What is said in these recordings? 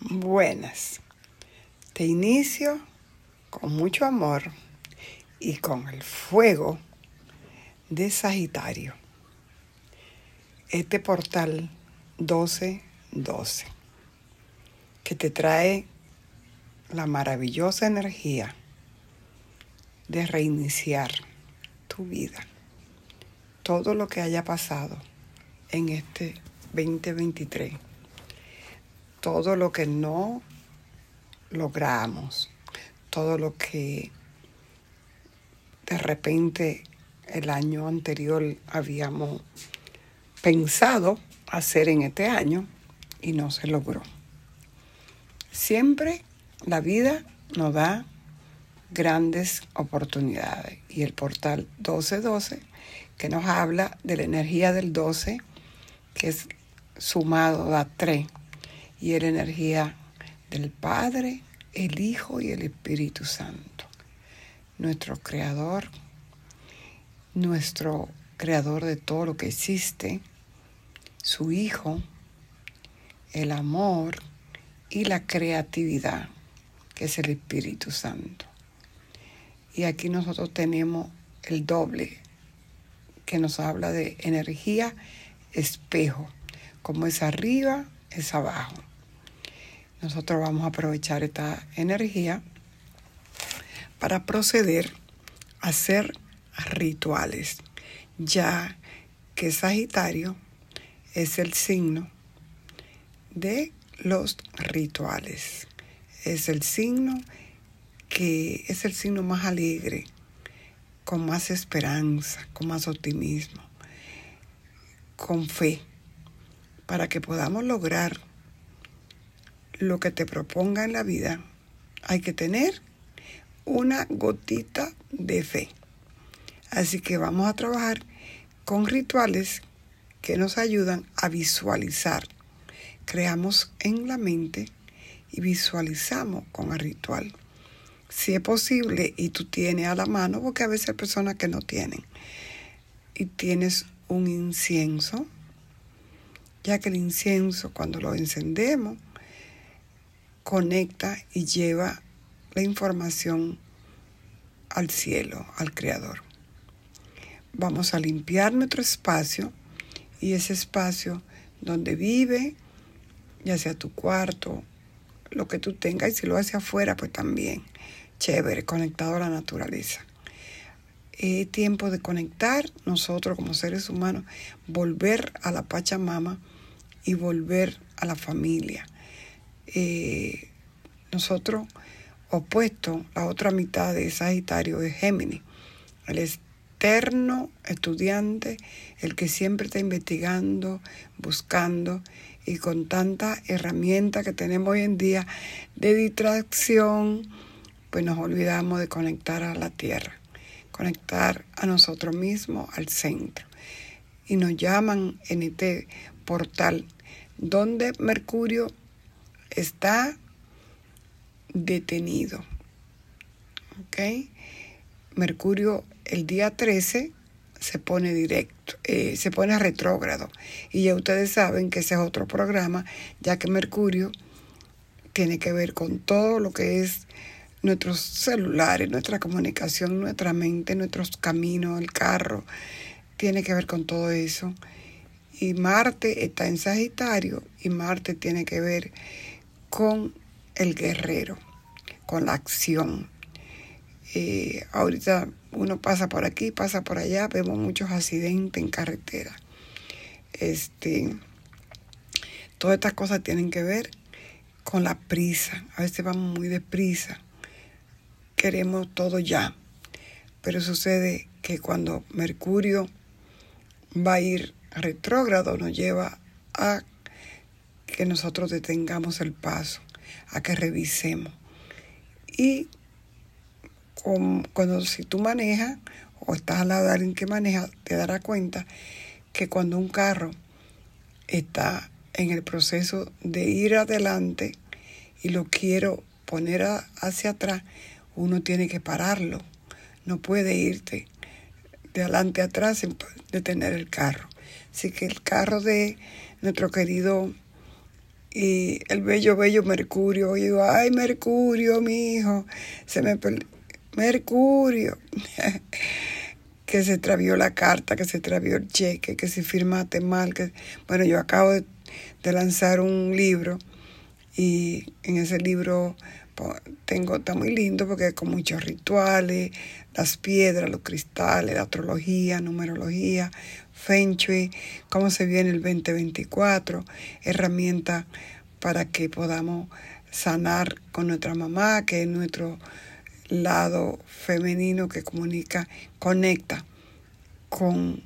Buenas. Te inicio con mucho amor y con el fuego de Sagitario. Este portal 1212 que te trae la maravillosa energía de reiniciar tu vida. Todo lo que haya pasado en este 2023 todo lo que no logramos, todo lo que de repente el año anterior habíamos pensado hacer en este año y no se logró. Siempre la vida nos da grandes oportunidades y el portal 1212 que nos habla de la energía del 12 que es sumado a 3 y la energía del Padre, el Hijo y el Espíritu Santo. Nuestro Creador, nuestro Creador de todo lo que existe, su Hijo, el amor y la creatividad, que es el Espíritu Santo. Y aquí nosotros tenemos el doble, que nos habla de energía espejo, como es arriba, es abajo nosotros vamos a aprovechar esta energía para proceder a hacer rituales, ya que Sagitario es el signo de los rituales. Es el signo que es el signo más alegre, con más esperanza, con más optimismo, con fe, para que podamos lograr lo que te proponga en la vida, hay que tener una gotita de fe. Así que vamos a trabajar con rituales que nos ayudan a visualizar. Creamos en la mente y visualizamos con el ritual. Si es posible y tú tienes a la mano, porque a veces hay personas que no tienen, y tienes un incienso, ya que el incienso cuando lo encendemos conecta y lleva la información al cielo, al Creador. Vamos a limpiar nuestro espacio y ese espacio donde vive, ya sea tu cuarto, lo que tú tengas, y si lo haces afuera, pues también, chévere, conectado a la naturaleza. Es tiempo de conectar nosotros como seres humanos, volver a la Pachamama y volver a la familia eh, nosotros opuesto, la otra mitad de Sagitario es Géminis, el eterno estudiante, el que siempre está investigando, buscando y con tanta herramienta que tenemos hoy en día de distracción, pues nos olvidamos de conectar a la tierra, conectar a nosotros mismos, al centro. Y nos llaman en este portal donde Mercurio está detenido. ¿Ok? Mercurio el día 13 se pone directo, eh, se pone retrógrado. Y ya ustedes saben que ese es otro programa, ya que Mercurio tiene que ver con todo lo que es nuestros celulares, nuestra comunicación, nuestra mente, nuestros caminos, el carro, tiene que ver con todo eso. Y Marte está en Sagitario y Marte tiene que ver con el guerrero, con la acción. Eh, ahorita uno pasa por aquí, pasa por allá, vemos muchos accidentes en carretera. Este, todas estas cosas tienen que ver con la prisa. A veces vamos muy deprisa, queremos todo ya. Pero sucede que cuando Mercurio va a ir retrógrado, nos lleva a que nosotros detengamos el paso, a que revisemos. Y cuando si tú manejas o estás al lado de alguien que maneja, te darás cuenta que cuando un carro está en el proceso de ir adelante y lo quiero poner hacia atrás, uno tiene que pararlo. No puede irte de adelante atrás sin detener el carro. Así que el carro de nuestro querido y el bello, bello Mercurio. Y digo, ay, Mercurio, mi hijo, se me Mercurio. que se extravió la carta, que se extravió el cheque, que si firmaste mal. Que... Bueno, yo acabo de, lanzar un libro y en ese libro tengo, está muy lindo porque con muchos rituales, las piedras, los cristales, la astrología, numerología, Feng Shui, cómo se viene el 2024, herramientas para que podamos sanar con nuestra mamá, que es nuestro lado femenino que comunica, conecta con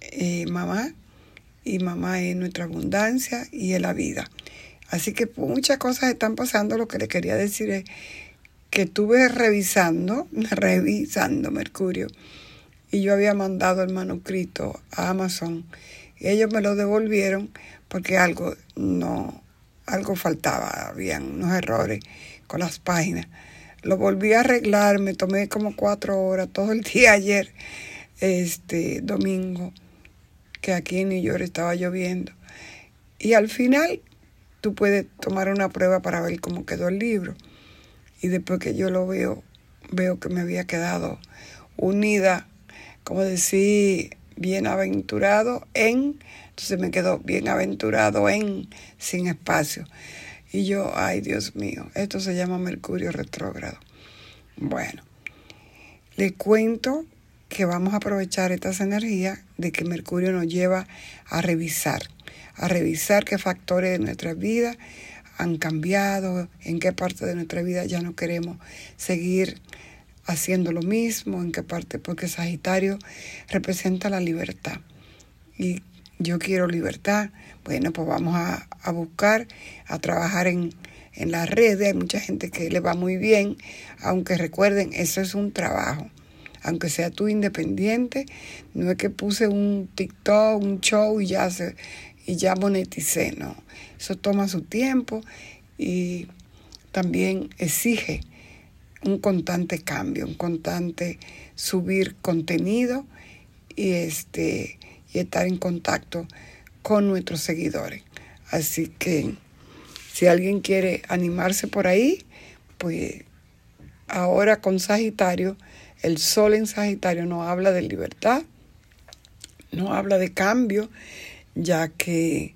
eh, mamá y mamá es nuestra abundancia y es la vida. Así que muchas cosas están pasando. Lo que le quería decir es que estuve revisando, revisando Mercurio y yo había mandado el manuscrito a Amazon y ellos me lo devolvieron porque algo no, algo faltaba, habían unos errores con las páginas. Lo volví a arreglar, me tomé como cuatro horas todo el día ayer, este domingo, que aquí en New York estaba lloviendo. Y al final tú puedes tomar una prueba para ver cómo quedó el libro. Y después que yo lo veo, veo que me había quedado unida, como decir, bienaventurado en, entonces me quedó bienaventurado en, sin espacio. Y yo, ay Dios mío, esto se llama Mercurio retrógrado. Bueno, le cuento que vamos a aprovechar estas energías de que Mercurio nos lleva a revisar, a revisar qué factores de nuestra vida han cambiado, en qué parte de nuestra vida ya no queremos seguir haciendo lo mismo, en qué parte, porque Sagitario representa la libertad. Y yo quiero libertad, bueno, pues vamos a, buscar, a trabajar en, en las redes. Hay mucha gente que le va muy bien, aunque recuerden, eso es un trabajo. Aunque sea tú independiente, no es que puse un TikTok, un show y ya, se, y ya moneticé, no. Eso toma su tiempo y también exige un constante cambio, un constante subir contenido y este y estar en contacto con nuestros seguidores. Así que si alguien quiere animarse por ahí, pues ahora con Sagitario, el sol en Sagitario no habla de libertad, no habla de cambio, ya que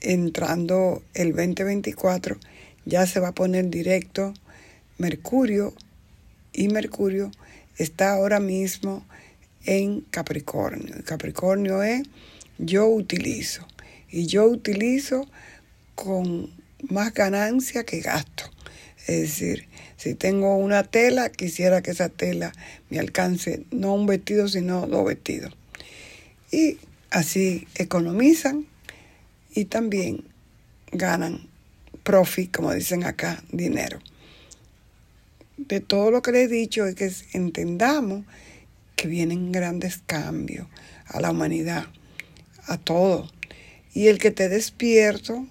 entrando el 2024 ya se va a poner directo Mercurio y Mercurio está ahora mismo en Capricornio. Capricornio es yo utilizo y yo utilizo con más ganancia que gasto. Es decir, si tengo una tela, quisiera que esa tela me alcance no un vestido, sino dos vestidos. Y así economizan y también ganan profit, como dicen acá, dinero. De todo lo que les he dicho es que entendamos que vienen grandes cambios a la humanidad, a todo. Y el que esté despierto,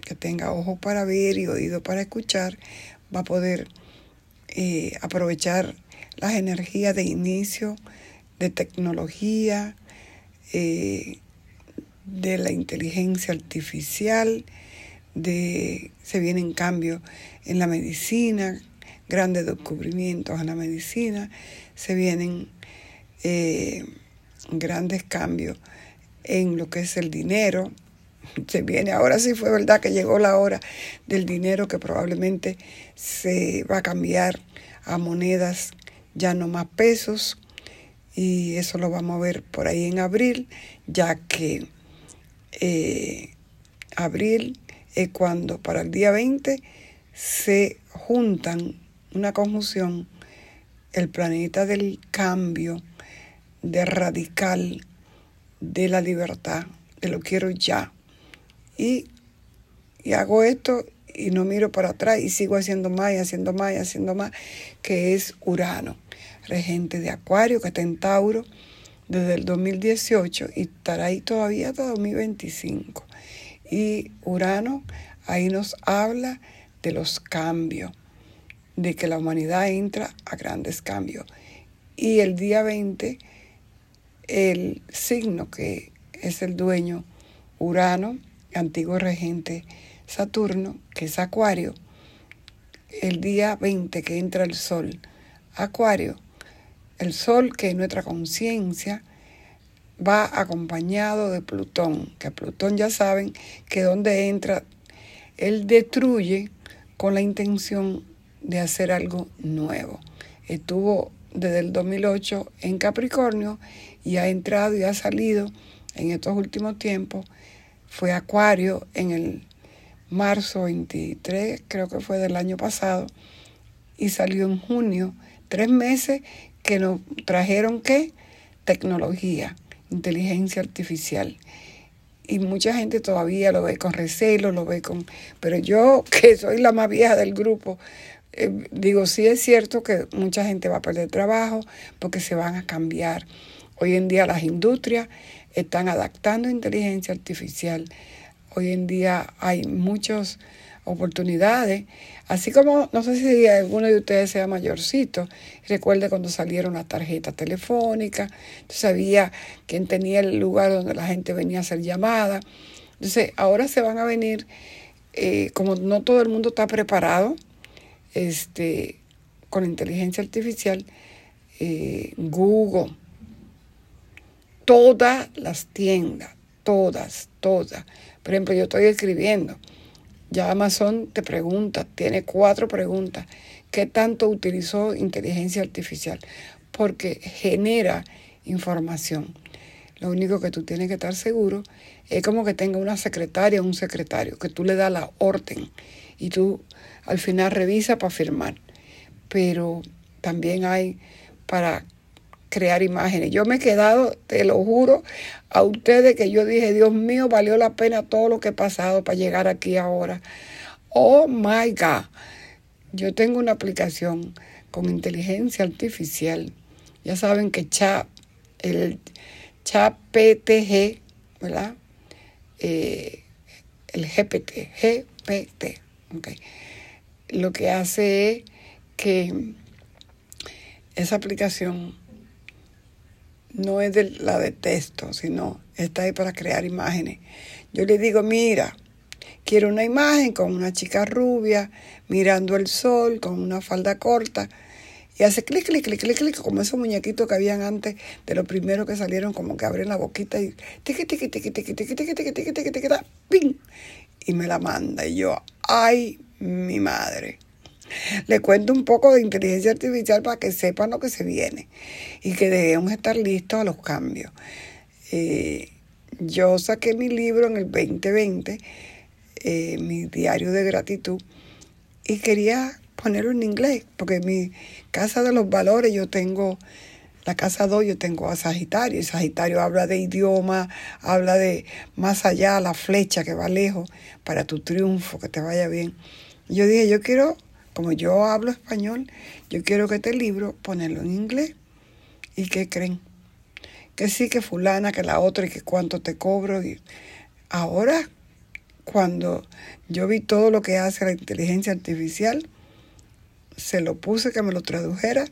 que tenga ojo para ver y oído para escuchar, va a poder eh, aprovechar las energías de inicio, de tecnología, eh, de la inteligencia artificial, de se vienen cambios en la medicina, grandes descubrimientos en la medicina, se vienen eh, grandes cambios en lo que es el dinero. Se viene, ahora sí fue verdad que llegó la hora del dinero que probablemente se va a cambiar a monedas ya no más pesos y eso lo vamos a ver por ahí en abril, ya que eh, abril es cuando para el día 20 se juntan una conjunción el planeta del cambio de radical de la libertad, de lo quiero ya. Y, y hago esto y no miro para atrás y sigo haciendo más y haciendo más y haciendo más, que es Urano, regente de Acuario, que está en Tauro desde el 2018 y estará ahí todavía hasta 2025. Y Urano ahí nos habla de los cambios, de que la humanidad entra a grandes cambios. Y el día 20 el signo que es el dueño Urano antiguo regente Saturno, que es Acuario, el día 20 que entra el Sol, Acuario, el Sol que es nuestra conciencia, va acompañado de Plutón, que Plutón ya saben que donde entra, él destruye con la intención de hacer algo nuevo. Estuvo desde el 2008 en Capricornio y ha entrado y ha salido en estos últimos tiempos. Fue Acuario en el marzo 23, creo que fue del año pasado, y salió en junio. Tres meses que nos trajeron qué? Tecnología, inteligencia artificial. Y mucha gente todavía lo ve con recelo, lo ve con... Pero yo, que soy la más vieja del grupo, eh, digo, sí es cierto que mucha gente va a perder trabajo porque se van a cambiar. Hoy en día las industrias están adaptando inteligencia artificial. Hoy en día hay muchas oportunidades. Así como, no sé si alguno de ustedes sea mayorcito, recuerde cuando salieron las tarjetas telefónicas, sabía quién tenía el lugar donde la gente venía a hacer llamadas. Entonces, ahora se van a venir, eh, como no todo el mundo está preparado, este, con inteligencia artificial, eh, Google, todas las tiendas, todas, todas. Por ejemplo, yo estoy escribiendo, ya Amazon te pregunta, tiene cuatro preguntas, ¿qué tanto utilizó inteligencia artificial? Porque genera información. Lo único que tú tienes que estar seguro es como que tenga una secretaria o un secretario, que tú le das la orden y tú al final revisa para firmar. Pero también hay para crear imágenes. Yo me he quedado, te lo juro, a ustedes que yo dije, Dios mío, valió la pena todo lo que he pasado para llegar aquí ahora. Oh my God. Yo tengo una aplicación con inteligencia artificial. Ya saben que chat, el chat PTG, ¿verdad? Eh, el GPT, GPT, okay lo que hace es que esa aplicación no es de la de texto, sino está ahí para crear imágenes. Yo le digo, mira, quiero una imagen con una chica rubia mirando el sol con una falda corta. Y hace clic, clic, clic, clic, clic, como esos muñequitos que habían antes de los primeros que salieron, como que abren la boquita y tiqui, tiqui, tiqui, tiqui, tiqui, tiqui, tiqui, tiqui, tiqui, tiqui, ¡ping! Y me la manda. Y yo, ay, mi madre. Le cuento un poco de inteligencia artificial para que sepan lo que se viene y que debemos estar listos a los cambios. Eh, yo saqué mi libro en el 2020, eh, mi diario de gratitud, y quería ponerlo en inglés, porque mi casa de los valores yo tengo, la casa 2 yo tengo a Sagitario, y Sagitario habla de idioma, habla de más allá, la flecha que va lejos, para tu triunfo, que te vaya bien. Yo dije, yo quiero, como yo hablo español, yo quiero que este libro ponerlo en inglés. ¿Y qué creen? Que sí, que fulana, que la otra y que cuánto te cobro. Y ahora, cuando yo vi todo lo que hace la inteligencia artificial, se lo puse que me lo tradujera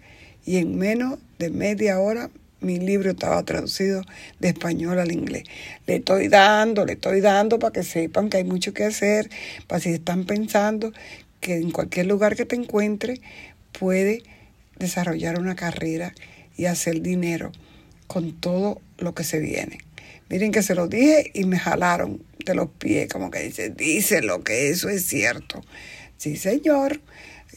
y en menos de media hora mi libro estaba traducido de español al inglés. Le estoy dando, le estoy dando para que sepan que hay mucho que hacer, para si están pensando que en cualquier lugar que te encuentres puede desarrollar una carrera y hacer dinero con todo lo que se viene. Miren que se lo dije y me jalaron de los pies, como que dice, dice lo que eso es cierto. Sí, señor,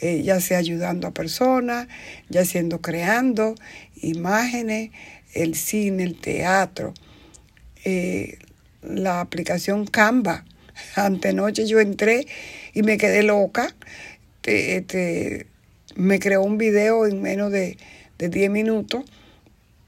eh, ya sea ayudando a personas, ya siendo creando imágenes, el cine, el teatro, eh, la aplicación Canva. Antenoche yo entré y me quedé loca. me creó un video en menos de, de 10 minutos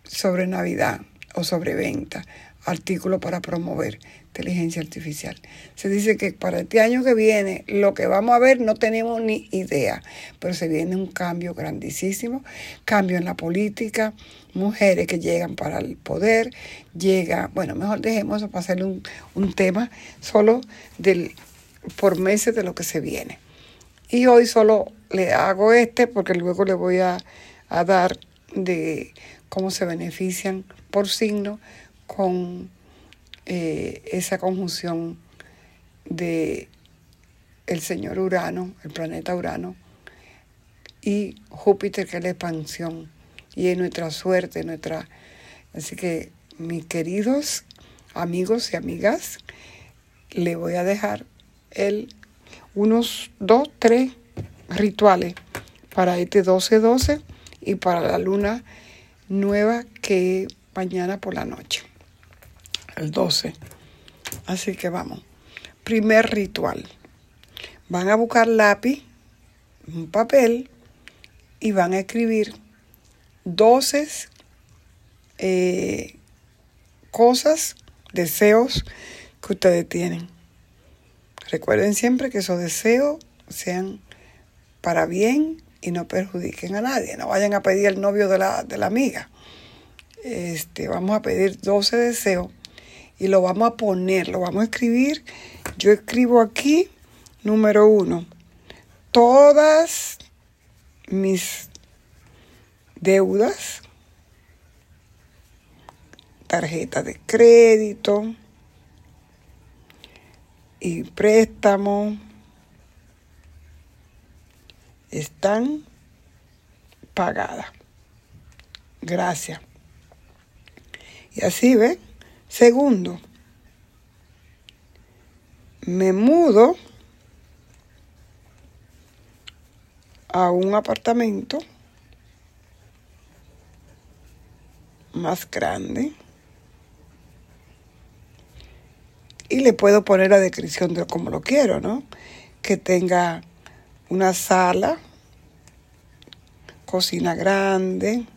sobre Navidad o sobre venta, artículo para promover inteligencia artificial. Se dice que para este año que viene lo que vamos a ver no tenemos ni idea, pero se viene un cambio grandísimo, cambio en la política, mujeres que llegan para el poder, llega, bueno, mejor dejemos eso para hacer un, un tema solo del, por meses de lo que se viene. Y hoy solo le hago este porque luego le voy a, a dar de cómo se benefician por signo con eh, esa conjunción de el señor Urano, el planeta Urano, y Júpiter, que es la expansión, y es nuestra suerte, nuestra... Así que, mis queridos amigos y amigas, le voy a dejar el, unos dos, tres rituales para este 12-12 y para la luna nueva que mañana por la noche, el 12. Así que vamos. Primer ritual. Van a buscar lápiz, un papel y van a escribir 12 eh, cosas, deseos que ustedes tienen. Recuerden siempre que esos deseos sean para bien y no perjudiquen a nadie. No vayan a pedir el novio de la, de la amiga. Este, vamos a pedir 12 deseos y lo vamos a poner, lo vamos a escribir. Yo escribo aquí, número uno, todas mis deudas, tarjeta de crédito y préstamo están pagadas. Gracias. Y así, ¿ven? Segundo, me mudo a un apartamento más grande y le puedo poner la descripción de cómo lo quiero, ¿no? Que tenga una sala, cocina grande,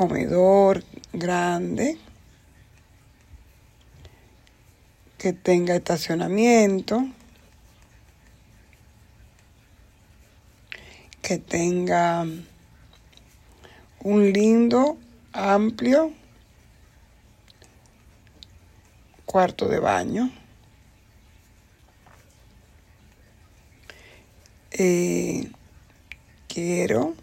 comedor grande, que tenga estacionamiento, que tenga un lindo, amplio cuarto de baño. Eh, quiero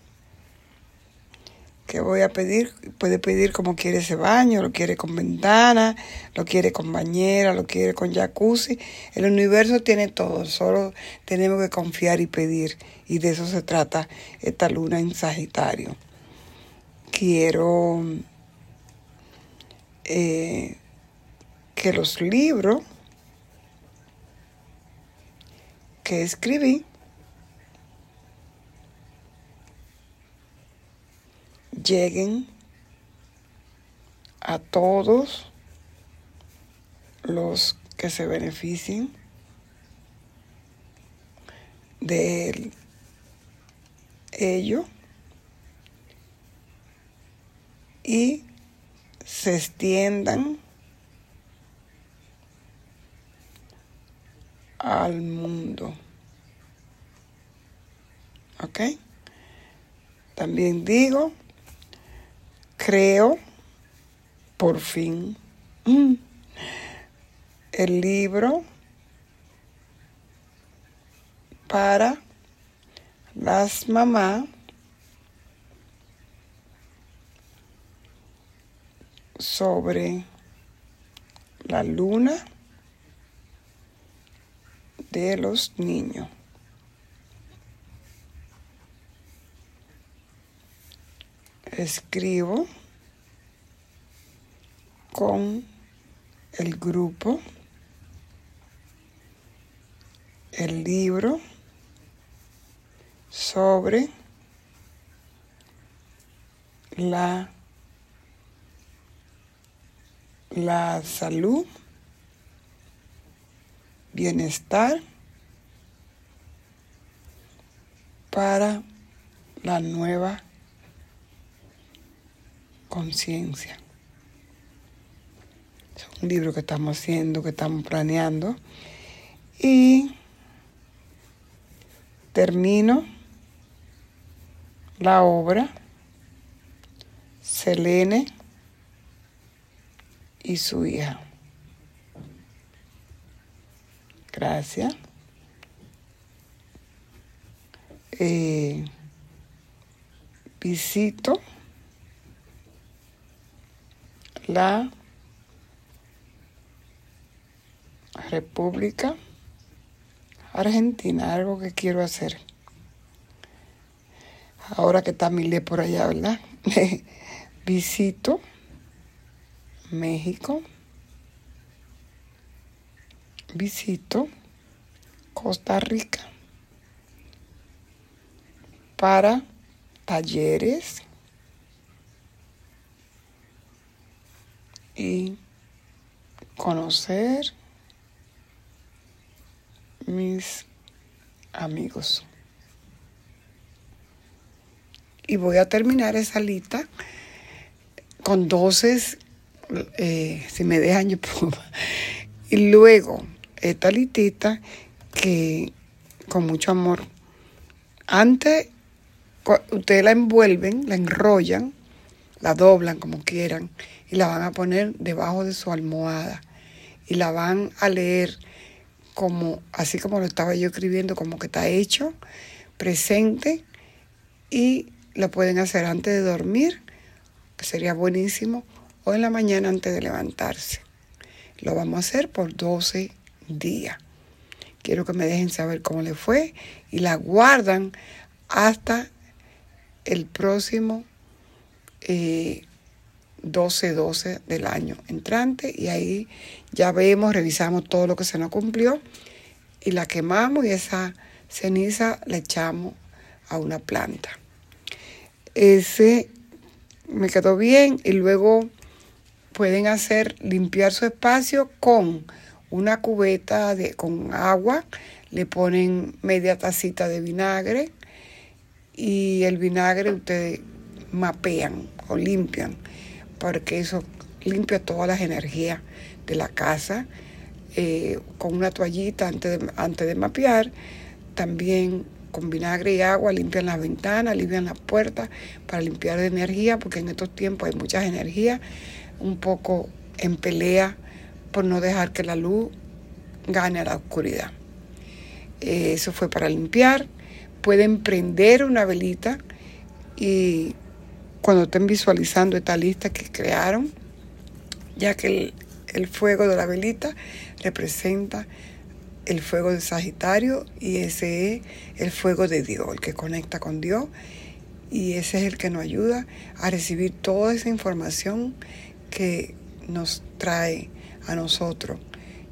que voy a pedir, puede pedir como quiere ese baño, lo quiere con ventana, lo quiere con bañera, lo quiere con jacuzzi. El universo tiene todo, solo tenemos que confiar y pedir. Y de eso se trata esta luna en Sagitario. Quiero eh, que los libros que escribí lleguen a todos los que se beneficien de ello y se extiendan al mundo. ¿Ok? También digo creo, por fin, mm, el libro para las mamás sobre la luna de los niños. Escribo con el grupo, el libro sobre la, la salud, bienestar para la nueva conciencia. Es un libro que estamos haciendo, que estamos planeando. Y termino la obra Selene y su hija. Gracias. Eh, visito la República Argentina, algo que quiero hacer. Ahora que está Mile por allá, ¿verdad? Visito México. Visito Costa Rica para talleres y conocer mis amigos. Y voy a terminar esa lista con 12, eh, si me dejan yo Y luego, esta listita que con mucho amor, antes ustedes la envuelven, la enrollan, la doblan como quieran y la van a poner debajo de su almohada y la van a leer como así como lo estaba yo escribiendo, como que está hecho, presente y lo pueden hacer antes de dormir, que sería buenísimo, o en la mañana antes de levantarse. Lo vamos a hacer por 12 días. Quiero que me dejen saber cómo le fue y la guardan hasta el próximo 12-12 eh, del año entrante y ahí ya vemos, revisamos todo lo que se nos cumplió y la quemamos y esa ceniza la echamos a una planta. Ese me quedó bien y luego pueden hacer limpiar su espacio con una cubeta de, con agua, le ponen media tacita de vinagre, y el vinagre ustedes mapean o limpian, porque eso limpia todas las energías de la casa. Eh, con una toallita antes de, antes de mapear, también con vinagre y agua limpian las ventanas, limpian las puertas para limpiar de energía, porque en estos tiempos hay muchas energías, un poco en pelea por no dejar que la luz gane a la oscuridad. Eh, eso fue para limpiar pueden prender una velita y cuando estén visualizando esta lista que crearon, ya que el, fuego de la velita representa el fuego de Sagitario y ese es el fuego de Dios, el que conecta con Dios. Y ese es el que nos ayuda a recibir toda esa información que nos trae a nosotros,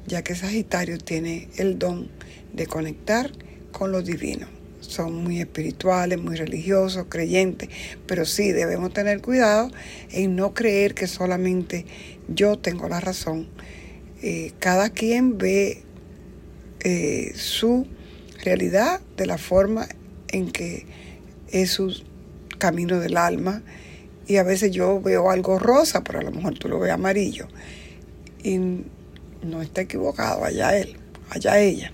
ya que Sagitario tiene el don de conectar con lo divino son muy espirituales, muy religiosos, creyentes, pero sí debemos tener cuidado en no creer que solamente yo tengo la razón. Eh, cada quien ve eh, su realidad de la forma en que es su camino del alma y a veces yo veo algo rosa, pero a lo mejor tú lo ves amarillo y no está equivocado, allá él, allá ella.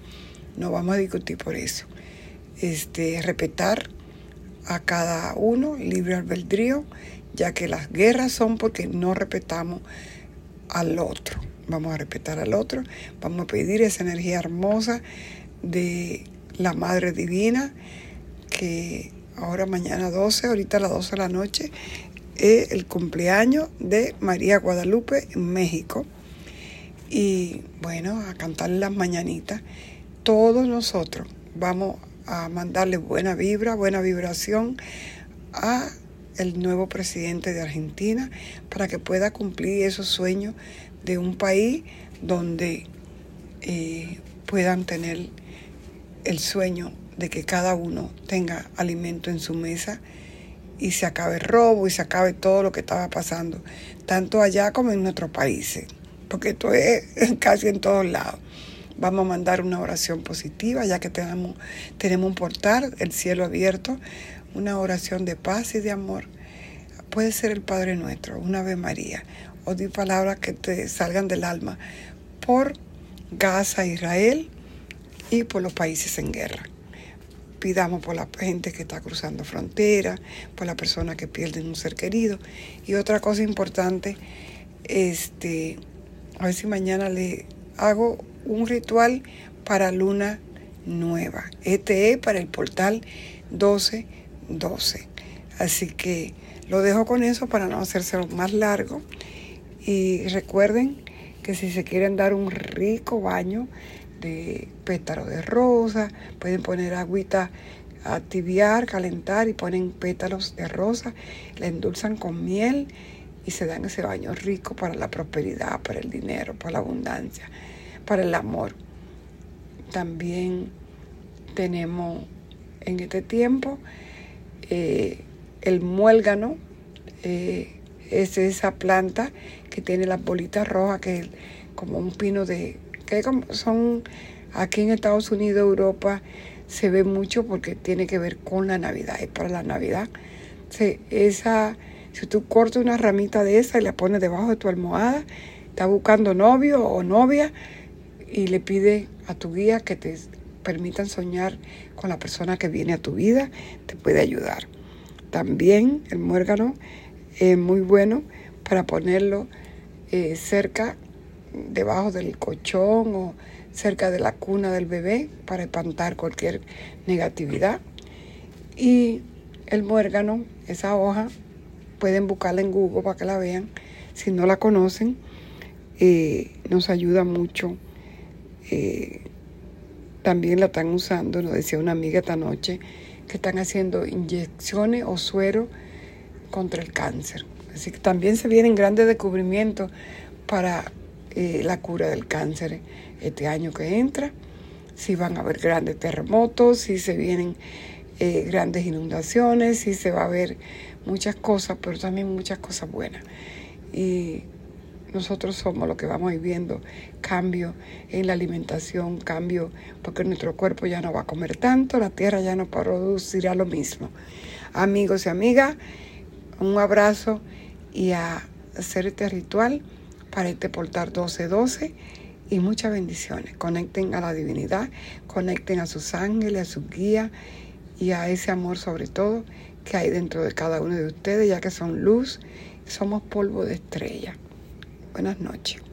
No vamos a discutir por eso este, respetar a cada uno, libre albedrío, ya que las guerras son porque no respetamos al otro. Vamos a respetar al otro, vamos a pedir esa energía hermosa de la Madre Divina, que ahora mañana 12, ahorita a las 12 de la noche, es el cumpleaños de María Guadalupe en México. Y bueno, a cantarle las mañanitas. Todos nosotros vamos a mandarle buena vibra, buena vibración a el nuevo presidente de Argentina para que pueda cumplir esos sueños de un país donde eh, puedan tener el sueño de que cada uno tenga alimento en su mesa y se acabe el robo y se acabe todo lo que estaba pasando, tanto allá como en nuestros países, porque esto es casi en todos lados. Vamos a mandar una oración positiva, ya que tenemos, tenemos un portal, el cielo abierto, una oración de paz y de amor. Puede ser el Padre Nuestro, una Ave María, o di palabras que te salgan del alma por Gaza, Israel y por los países en guerra. Pidamos por la gente que está cruzando fronteras, por la persona que pierde un ser querido. Y otra cosa importante, este, a ver si mañana le hago un ritual para luna nueva. Este es para el portal 1212. Así que lo dejo con eso para no hacerse más largo. Y recuerden que si se quieren dar un rico baño de pétalos de rosa, pueden poner agüita a tibiar, calentar y ponen pétalos de rosa, la endulzan con miel y se dan ese baño rico para la prosperidad, para el dinero, para la abundancia, para el amor. También tenemos en este tiempo eh, el muélgano, eh, es esa planta que tiene las bolitas rojas, que es como un pino de, que son aquí en Estados Unidos, Europa, se ve mucho porque tiene que ver con la Navidad, es para la Navidad. esa, si tú cortas una ramita de esa y la pones debajo de tu almohada, estás buscando novio o novia y le pide a tu guía que te permitan soñar con la persona que viene a tu vida, te puede ayudar. También el muérgano es muy bueno para ponerlo eh, cerca, debajo del colchón o cerca de la cuna del bebé para espantar cualquier negatividad. Y el muérgano, esa hoja, pueden buscarla en Google para que la vean. Si no la conocen, eh, nos ayuda mucho. Eh, también la están usando, nos decía una amiga esta noche, que están haciendo inyecciones o suero contra el cáncer. Así que también se vienen grandes descubrimientos para eh, la cura del cáncer este año que entra. Si van a haber grandes terremotos, si se vienen eh, grandes inundaciones, si se va a ver muchas cosas, pero también muchas cosas buenas. Y nosotros somos los que vamos viviendo cambio en la alimentación, cambio porque nuestro cuerpo ya no va a comer tanto, la tierra ya no producirá lo mismo. Amigos y amigas, un abrazo y a hacer este ritual para este portal 1212 y muchas bendiciones. Conecten a la divinidad, conecten a sus ángeles, a sus guías y a ese amor sobre todo que hay dentro de cada uno de ustedes, ya que son luz, somos polvo de estrella. Buenas noches.